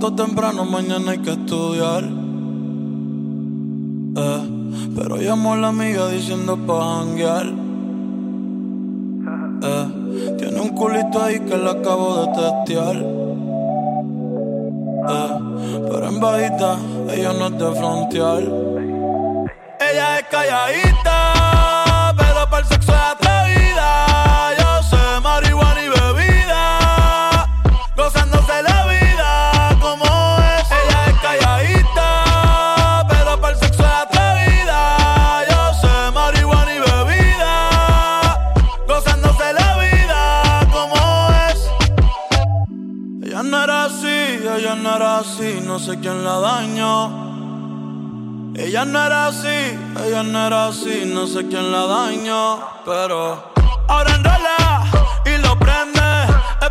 Acostó temprano, mañana hay que estudiar. Eh, pero llamó a la amiga diciendo pa' janguear. Eh, tiene un culito ahí que le acabo de testear. Eh, pero en bajita, ella no es de frontear. Ella es calladita, no era así, ella no era así, no sé quién la dañó. Ella no era así, ella no era así, no sé quién la dañó, pero ahora enrola y lo prende, es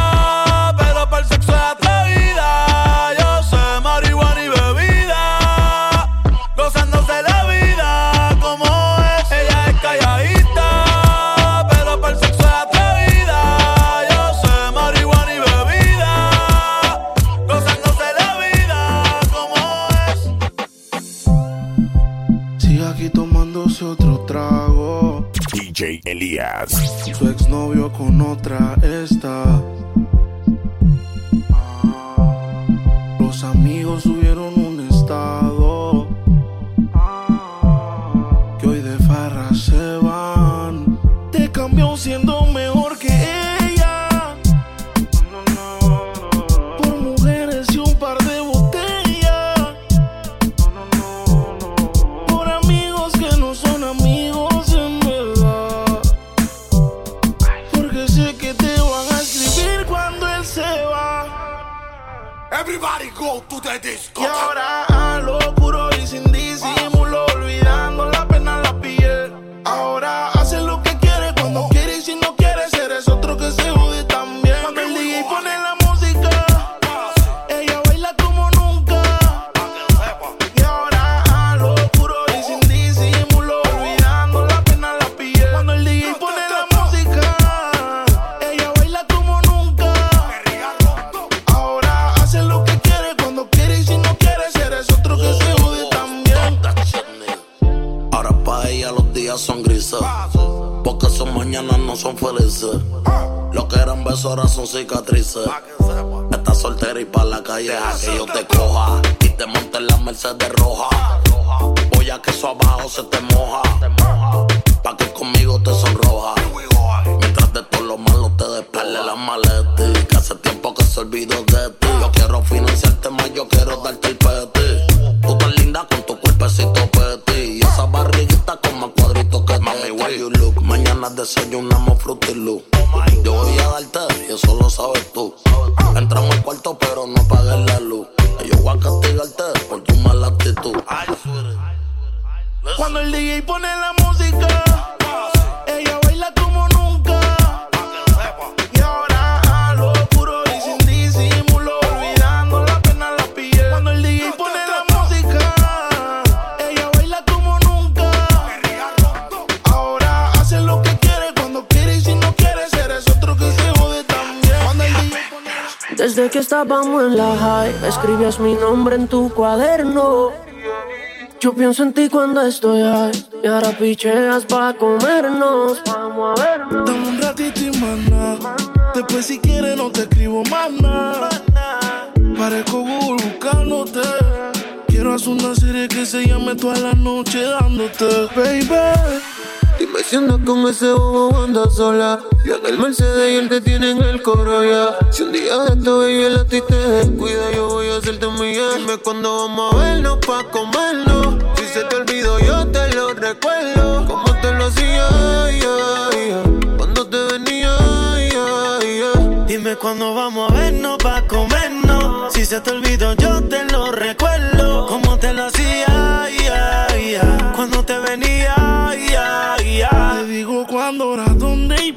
Su exnovio con otra Everybody go to the disco. Y ahora son cicatrices. Estás soltera y pa' la calle deja que yo te coja. Y te monte en la Mercedes roja. Voy a que eso abajo se te moja. Pa' que conmigo te sonroja. Mientras de todo lo malo te despele la maleta. Que hace tiempo que se olvidó de ti. Yo quiero financiarte más, yo quiero darte el peti. Desayunamos Fruity Loop. Yo voy a darte y eso lo sabes tú. Entramos al cuarto pero no apagues la luz. Yo voy a castigarte por tu mala actitud. Cuando el DJ pone la música, Desde que estábamos en la high, escribías mi nombre en tu cuaderno. Yo pienso en ti cuando estoy high, y ahora picheas pa' comernos. Vamos a vernos. Dame un ratito y nada. Después si quieres no te escribo más nada. Parezco Google buscándote. Quiero hacer una serie que se llame toda la noche dándote, baby. Dime si andas con ese bobo anda sola. Yo en el Mercedes y él te tiene en el coro ya. Si un día de esto baby el a ti te descuida, yo voy a hacer decirte un millón. Dime cuándo vamos a vernos pa' comernos. Si se te olvidó, yo te lo recuerdo. Como te lo hacía, cuando te venía, Dime cuándo vamos a vernos pa' comernos. Si se te olvidó, yo te lo recuerdo. Como te lo hacía,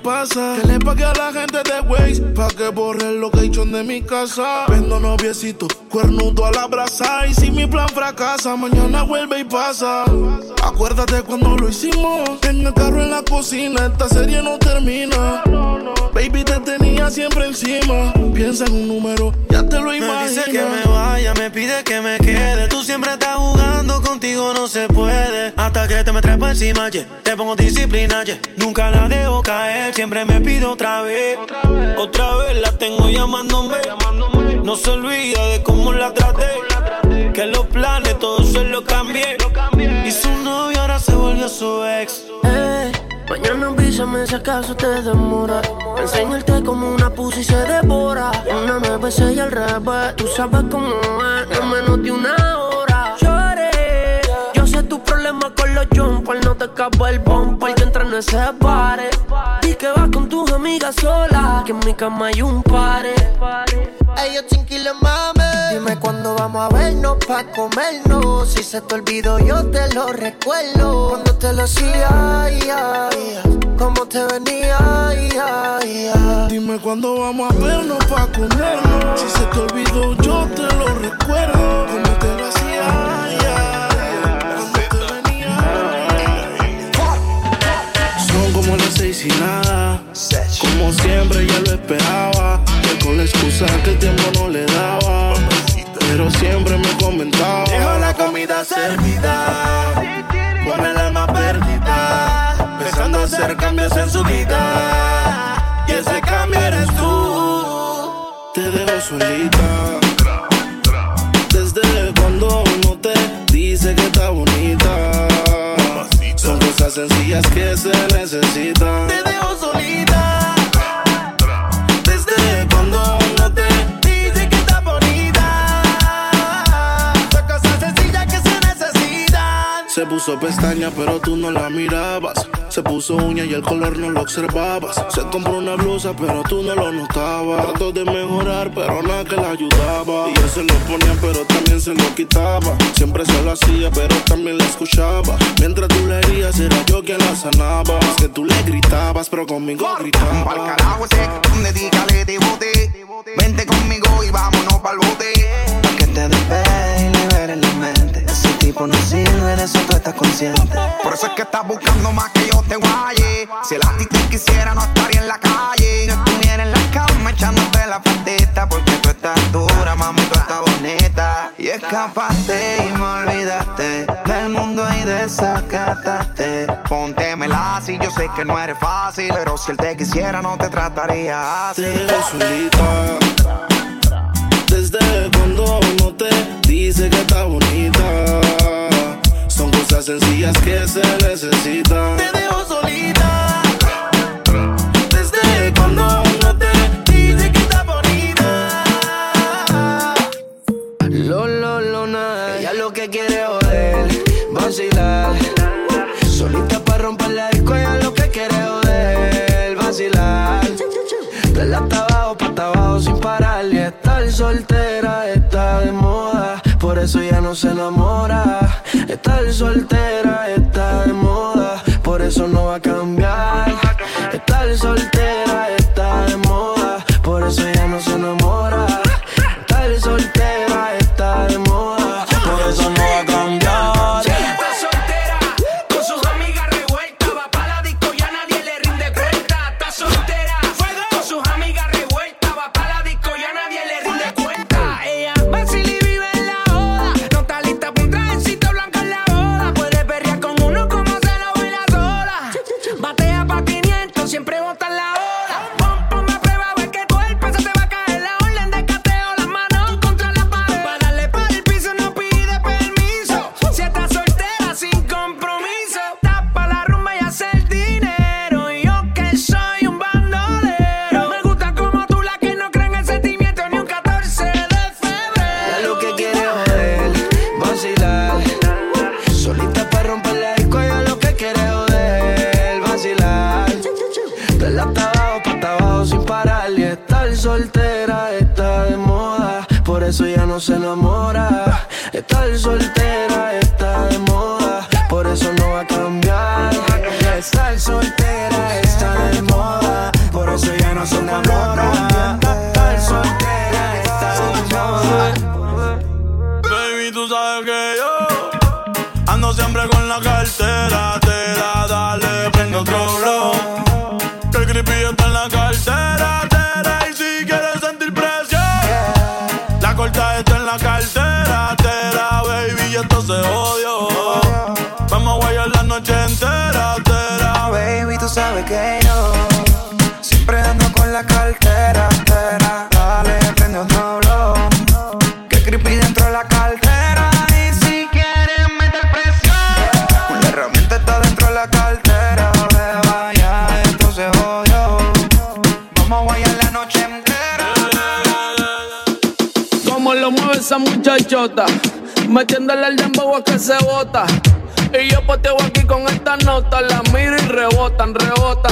pasa. Que le pague a la gente de Waze pa' que borre el location de mi casa. Vendo noviecito, cuernudo a la brasa. Y si mi plan fracasa, mañana vuelve y pasa. Acuérdate cuando lo hicimos. En el carro, en la cocina, esta serie no termina. Baby, te tenía siempre encima. Piensa en un número, ya te lo imaginas. Me dice que me me pide que me quede. Tú siempre estás jugando, contigo no se puede. Hasta que te me trepo encima, yeah. te pongo disciplina, yeah. Nunca la dejo caer, siempre me pido otra vez. Otra vez, la tengo llamándome. No se olvida de cómo la traté. Que los planes, todo se lo cambié. Y su novio ahora se volvió su ex. Eh, mañana avísame si acaso te demora. Enseñarte como una pussy se devora. Una besé y al revés. Tú sabes cómo es, no menos de una hora. Lloré. Yo sé tu problema con los jumpers. No te acabo el bumper. Yo entro en ese pare. Y que vas con tus amigas solas. Que en mi cama hay un pare. Ey, yo chinquile mame. Dime cuándo vamos a vernos pa' comernos. Si se te olvidó, yo te lo recuerdo. Cuando te lo hacía, ya, ya. Cómo te venía, ya. Dime cuándo vamos a vernos pa' comernos. Hacer cambios en su vida. Y ese cambio eres tú. Te dejo solita. Desde cuando uno te dice que está bonita. Son cosas sencillas que se necesitan. Te dejo solita. Desde cuando uno te dice que está bonita. Son cosas sencillas que se necesitan. Se puso pestaña, pero tú no la mirabas. Se puso uña y el color no lo observabas. Se compró una blusa, pero tú no lo notabas. Trató de mejorar, pero nada que la ayudaba. Y él se lo ponía, pero también se lo quitaba. Siempre se lo hacía, pero también la escuchaba. Mientras tú le herías, era yo quien la sanaba. Es que tú le gritabas, pero conmigo Pa'l gritaba. carajo ese, dedícale de bote. Vente conmigo y vámonos pa'l bote. Te despegue y liberes la mente. Ese tipo no sirve, de eso tú estás consciente. Por eso es que estás buscando más que yo te guaye. Si el ti te quisiera, no estaría en la calle. Yo estuviera en la cama echándote la patita. Porque tú estás dura, mami, tú estás bonita. Y escapaste y me olvidaste del mundo y desacataste. Póntemela si yo sé que no eres fácil. Pero si él te quisiera, no te trataría así. Te solita. Desde cuando uno te dice que está bonita. Son cosas sencillas que se necesitan. Te dejo solita. Se enamora. Estar soltera está de moda, por eso no va a cambiar.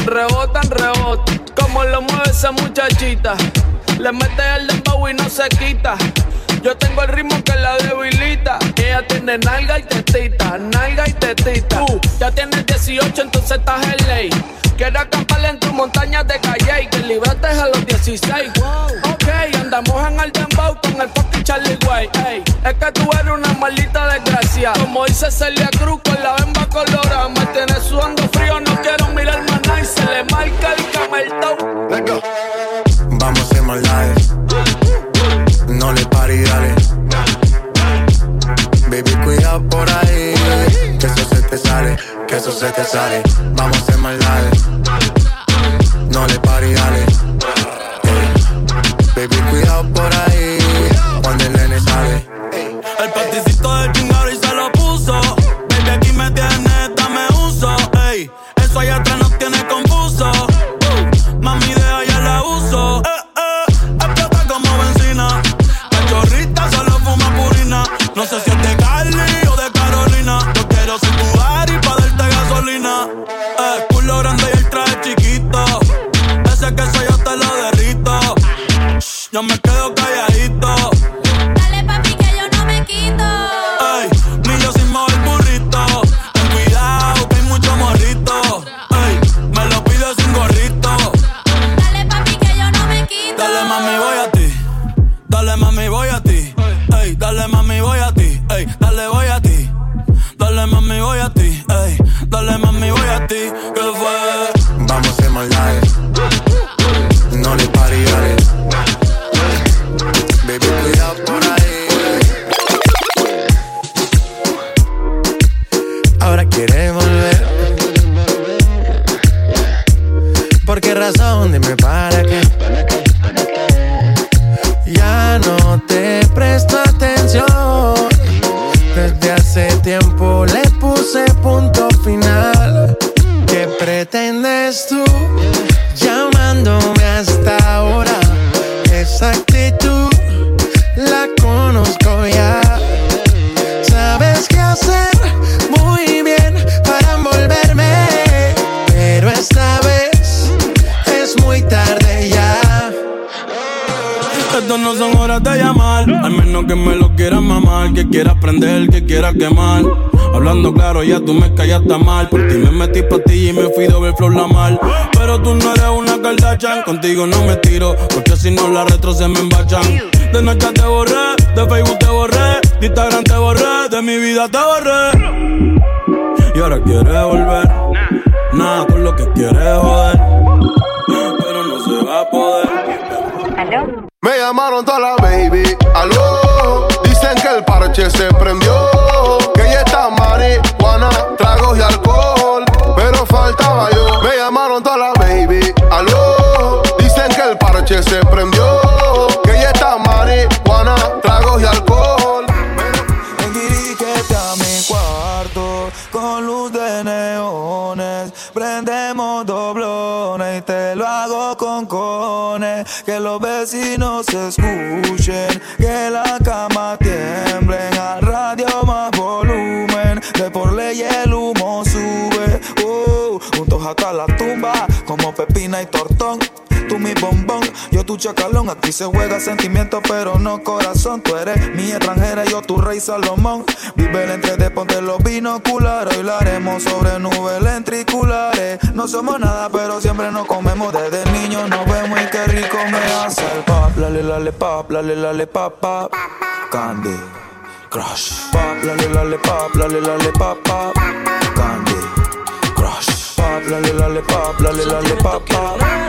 rebotan, rebotan, rebotan. Como lo mueve esa muchachita. Le mete el dembow y no se quita. Yo tengo el ritmo que la debilita. Ella tiene nalga y tetita, nalga y tetita. Uh, ya tienes 18, entonces estás en ley. Quiero acamparle en tus montañas de calle y que libretes a los 16. Wow. Ok, andamos en el dembow con el fucking Charlie White. Ey, es que tú eres una maldita desgracia. Como dice Celia Cruz con la bemba colorada, me tienes sudando No le pari, dale. Baby, cuidado por ahí. Que eso se te sale, que eso se te sale. Vamos a hacer más. No le pari, dale. No me quedo callado. quiera prender, que quiera quemar. Hablando claro, ya tú me callaste mal. Por ti me metí pa' ti y me fui de ver flor la mal. Pero tú no eres una Kardashian, contigo no me tiro, porque si no la retro se me embachan. De noche te borré, de Facebook te borré, de Instagram te borré, de mi vida te borré. Y ahora quieres volver, nada con lo que quieres joder. Pero no se va a poder. ¿Aló? Me llamaron toda la baby, aló. Dicen que el parche se prendió, que ella está marihuana, tragos y alcohol, pero faltaba yo. Me llamaron Se juega sentimiento, pero no corazón. Tú eres mi extranjera, yo tu rey Salomón. Vive el entre ponte los binoculares. Hoy haremos sobre nubes lentriculares. No somos nada, pero siempre nos comemos. Desde niño nos vemos y qué rico me hace el pop. Lale, lale, pop, lale, lale, pop, pop. Candy Crush. Pop, lale, lale, pop, lale, pop, pop. Candy Crush. Pop, lale, lale, pop, lale, lale, pop, pop.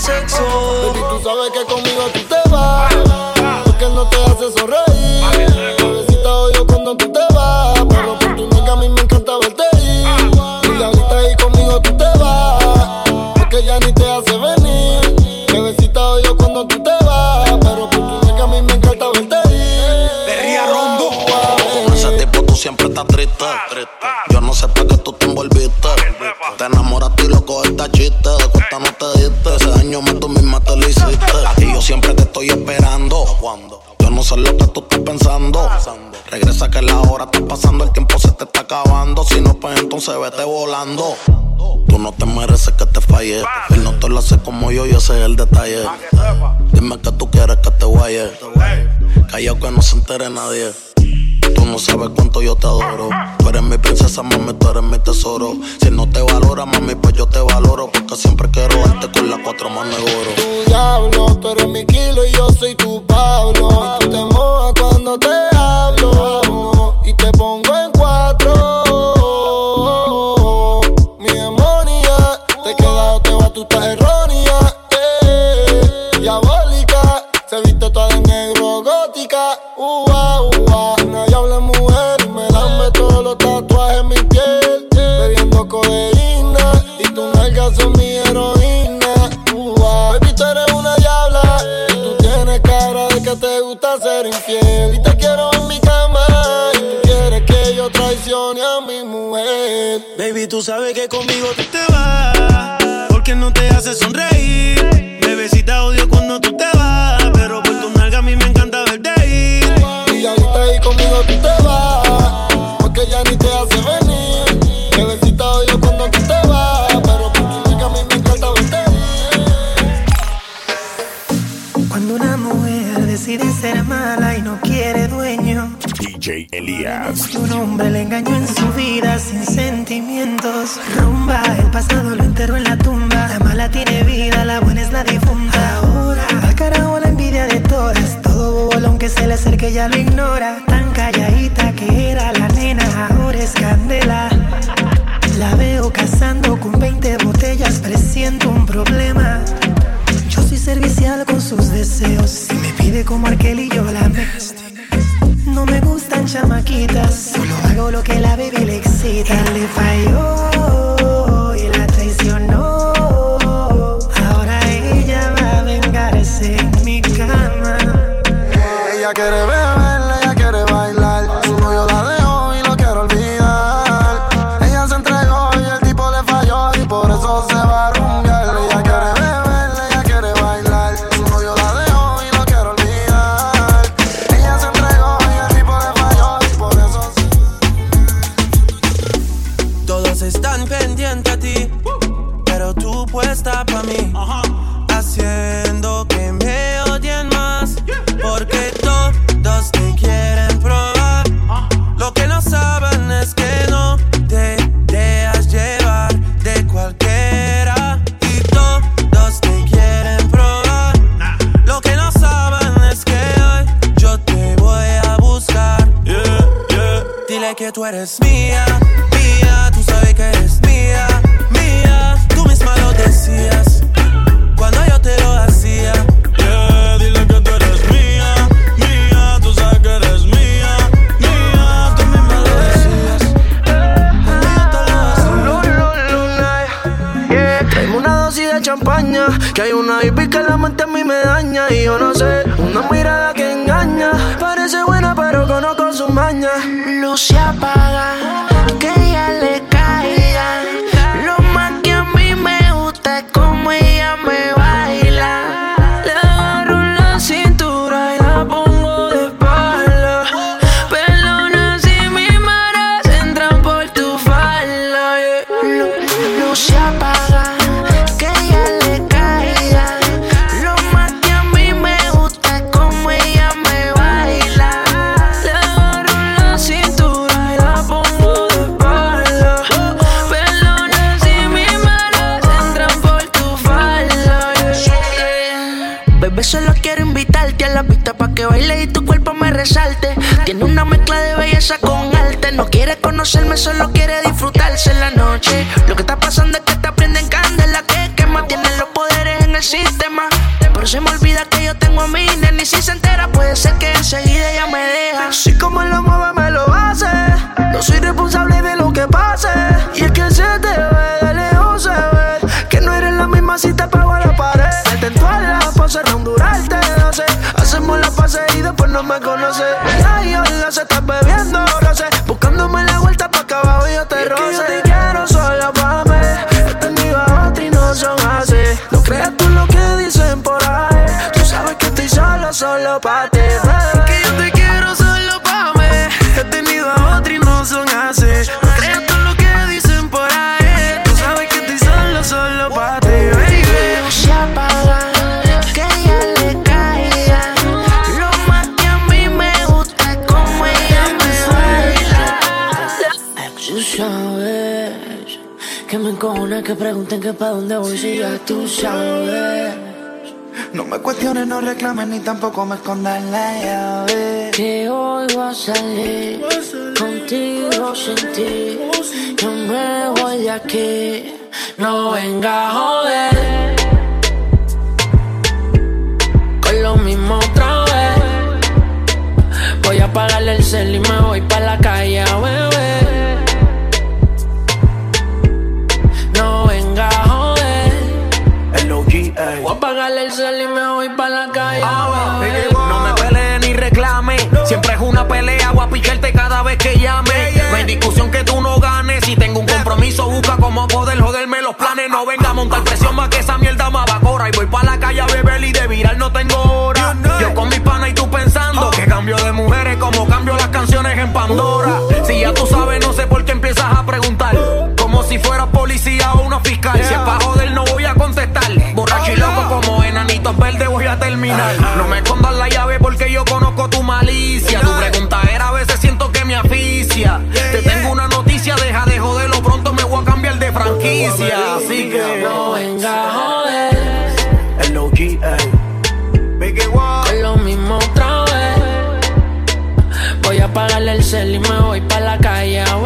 Sexo. Baby, tú sabes que conmigo tú Regresa que la hora está pasando, el tiempo se te está acabando. Si no, pues entonces vete volando. Tú no te mereces que te falle. Él no te lo hace como yo y ese es el detalle. Dime que tú quieres que te guaye. Callao que no se entere nadie. Tú no sabes cuánto yo te adoro. Tú eres mi princesa, mami, tú eres mi tesoro. Si no te valora, mami, pues yo te valoro. Porque siempre quiero darte con las cuatro manos de oro. tu diablo, tú eres mi kilo y yo soy tu Pablo. Y tú te mojas cuando te tú sabes que conmigo tú te vas. Porque no te hace sonreír. Bebecita odio cuando tú te vas. Pero por tu nalga a mí me encanta verte ir. Y ahorita ahí conmigo tú te vas, porque ya ni te hace venir. Bebecita odio cuando tú te vas, pero por tu nega a mí me encanta verte Cuando una mujer decide ser mala y no quiere dueño, DJ Elías. un hombre le engañó en su vida sin Rumba, el pasado lo enterró en la tumba. La mala tiene vida, la buena es la difunta. Ahora, al carajo la envidia de todas. Todo bolón que se le acerque ya lo ignora. Tan calladita que era la nena, ahora es candela. La veo cazando con 20 botellas, presiento un problema. Yo soy servicial con sus deseos. Si me pide como Arkel y yo la me. No me gustan chamaquitas, solo hago lo que la baby que hay una hippie que la mente a mí me daña y yo no sé, una mirada que engaña. Parece buena pero conozco su maña. Luz se apaga, conocerme, solo quiere disfrutarse en la noche. Tú sabes que me encojona que pregunten que pa' dónde voy si ya tú sabes. No me cuestiones, no reclames ni tampoco me escondas la llave. Que hoy voy a salir contigo sin ti. Yo me voy de aquí. No venga a joder. Con lo mismo otra vez. Voy a apagarle el cel y me voy pa' la calle a Voy a apagarle el cel y me voy pa' la calle a beber. No me pelee ni reclame. Siempre es una pelea, voy a picharte cada vez que llame. No hay discusión que tú no ganes. Si tengo un compromiso, busca cómo poder joderme los planes. No venga a montar presión más que esa mierda me evapora. Y voy pa' la calle a beber y de viral no tengo hora. Yo con mis panas y tú pensando que cambio de mujeres como cambio las canciones en Pandora. Enanitos verdes voy a terminar. No me escondas la llave porque yo conozco tu malicia. Tu pregunta era a veces siento que me asfixia. Te tengo una noticia, deja de joderlo. Pronto me voy a cambiar de franquicia. Así que no venga joder. El OG, Con lo mismo otra vez. Voy a apagarle el cel y me voy pa' la calle a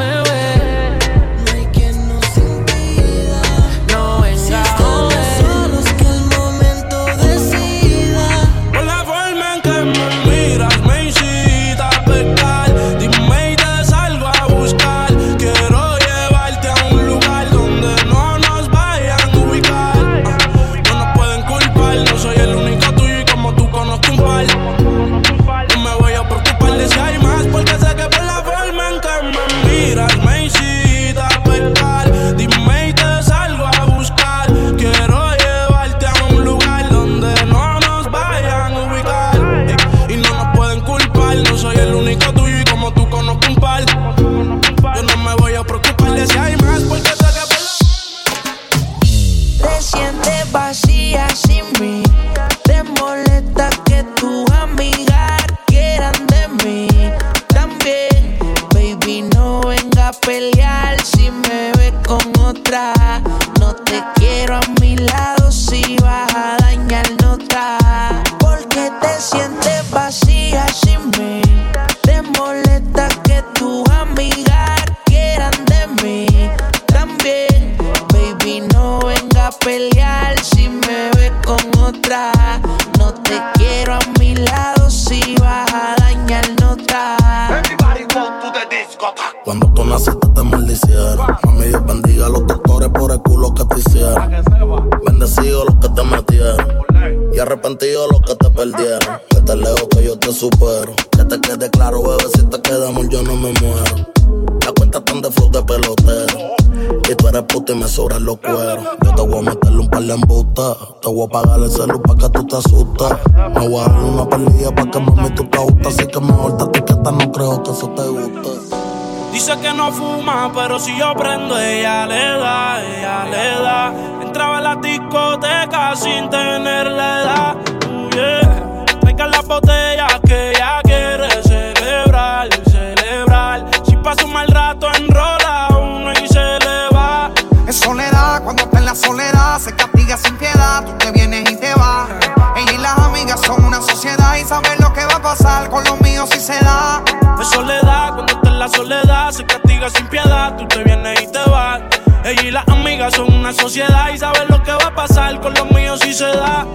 Cuando tú naciste te maldicieron. Mami, Dios bendiga a los doctores por el culo que te hicieron. Bendecidos los que te metieron. Y arrepentidos los que te perdieron. Que te lejos que yo te supero. Que te quede claro, bebé, si te quedamos yo no me muero. La cuenta están de flow de pelotero. Y tú eres puta y me sobran los cueros. Yo te voy a meterle un par de embustas. Te voy a pagar el celu pa' que tú te asustas. Me voy a dar una perdida pa' que mami tú te gustas. Así que mejor te etiqueta, no creo que eso te guste. Dice que no fuma, pero si yo prendo, ella le da, ella le da. Entraba a la discoteca sin tener la edad. Uh, yeah. Traigan las botellas que ella quiere celebrar, celebrar. Si pasa un mal rato, enrola uno y se le va. Es soledad, cuando está en la soledad, se castiga sin piedad. Tú te vienes y te vas. Ella y las amigas son una sociedad. y saber lo que va a pasar con los míos si se da. Son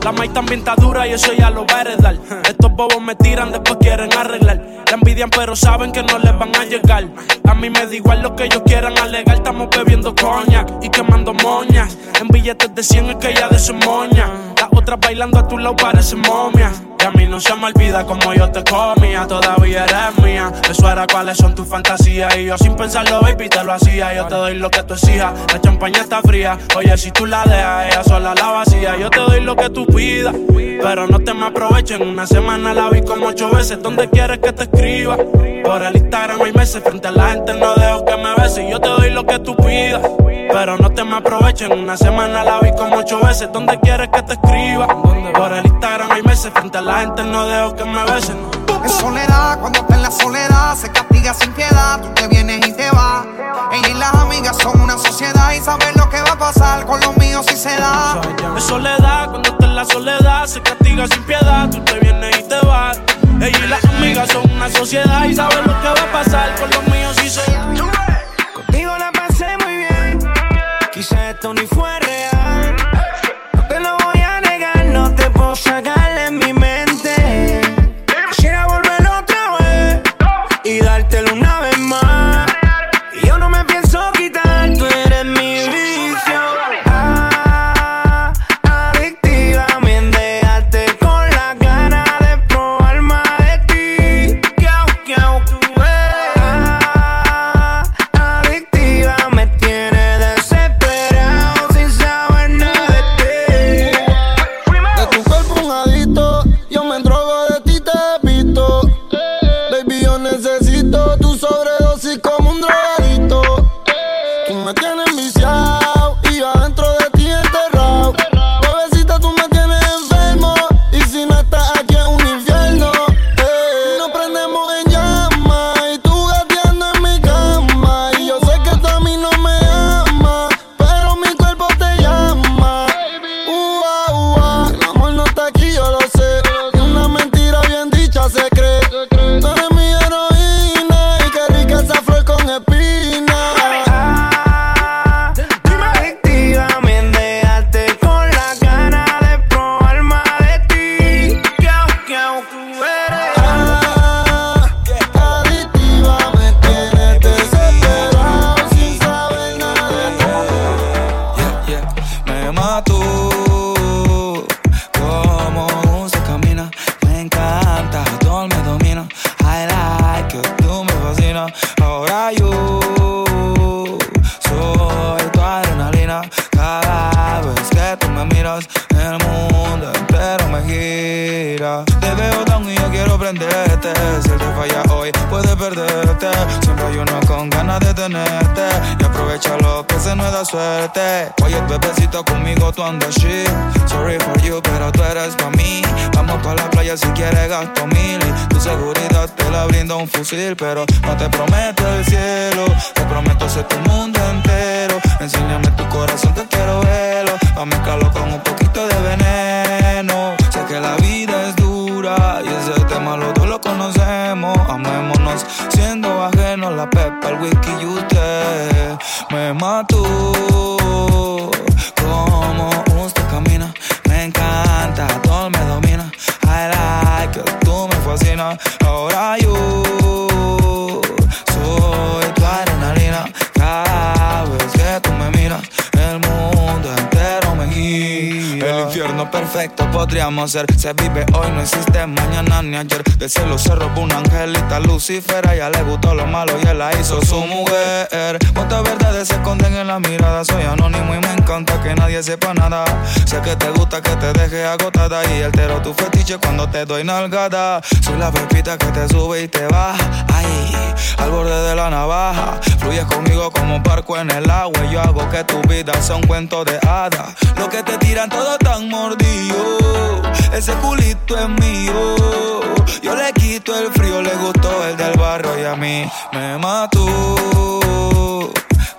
La maíz también está dura y eso ya lo va a. Estos bobos me tiran, después quieren arreglar. La envidian, pero saben que no les van a llegar. A mí me da igual lo que ellos quieran alegar. Estamos bebiendo coña y quemando moñas. En billetes de 100 es que ella de moña. Las otras bailando a tu lado parecen momia. Y a mí no se me olvida como yo te comía, todavía eres mía. Eso era cuáles son tus fantasías. Y yo sin pensarlo, baby, te lo hacía. Yo te doy lo que tú exijas. La champaña está fría. Oye, si tú la dejas, ella sola la vacía. Yo te doy lo que tú Pero no te me aprovechen. Una semana la vi como ocho veces. ¿Dónde quieres que te escriba? Por el Instagram hay meses. Frente a la gente no dejo que me beses. Yo te doy lo que tú pidas. Pero no te me aprovechen. Una semana la vi como ocho veces. ¿Dónde quieres que te escriba? Por el Instagram hay meses. Frente a la gente no dejo que me besen. Es soledad, cuando está en la soledad, la soledad, se castiga sin piedad. Tú te vienes y te vas. Ella y las amigas son una sociedad y saben lo que va a pasar con los Yo necesito tu sobredosis suerte. Oye, bebecito, conmigo tú andas shit. Sorry for you, pero tú eres pa' mí. Vamos pa' la playa si quieres gasto mil. Y tu seguridad te la brinda un fusil. Pero no te prometo el cielo. Te prometo ser tu mundo entero. Enséñame tu corazón, te quiero verlo. Pa' mezclarlo con un poquito de veneno. Que la vida es dura y ese tema los dos lo conocemos. Amémonos siendo ajenos la pepa, el whisky y usted me mató. Como usted camina, me encanta, todo me domina. I like it, tú me fascinas. Ahora yo perfecto podríamos ser. Se vive hoy, no existe mañana ni ayer. Del cielo se robó una angelita Lucifer. A ella le gustó lo malo y él la hizo su mujer. Cuántas verdades se esconden en la mirada. Soy anónimo y me encanta que nadie sepa nada. Sé que te gusta que te deje agotada. Y altero tu fetiche cuando te doy nalgada. Soy la pepita que te sube y te baja. Ay, al borde de la navaja. Fluyes conmigo como un barco en el agua. Y yo hago que tu vida sea un cuento de hadas. Lo que te tiran todo tan mordido. Ese culito es mío. Yo le quito el frío, le gustó el del barro y a mí me mató.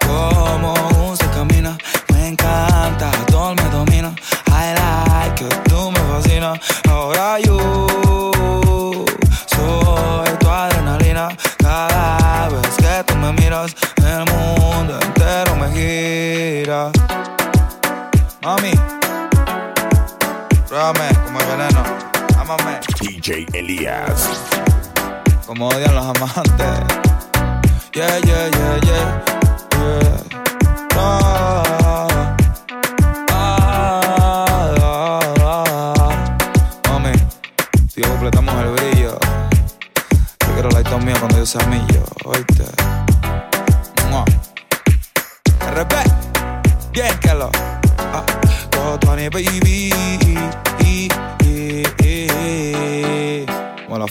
Como se camina, me encanta, todo me domina. I like it, tú me fascinas. Ahora yo Como odian los amantes. Yeah, yeah, yeah, yeah. yeah. Ah, ah, ah, ah. Mami, si completamos el brillo. Yo quiero la mío cuando yo sea millo. Oíste. RP. Bien que lo. Ah, Tony, baby. Como la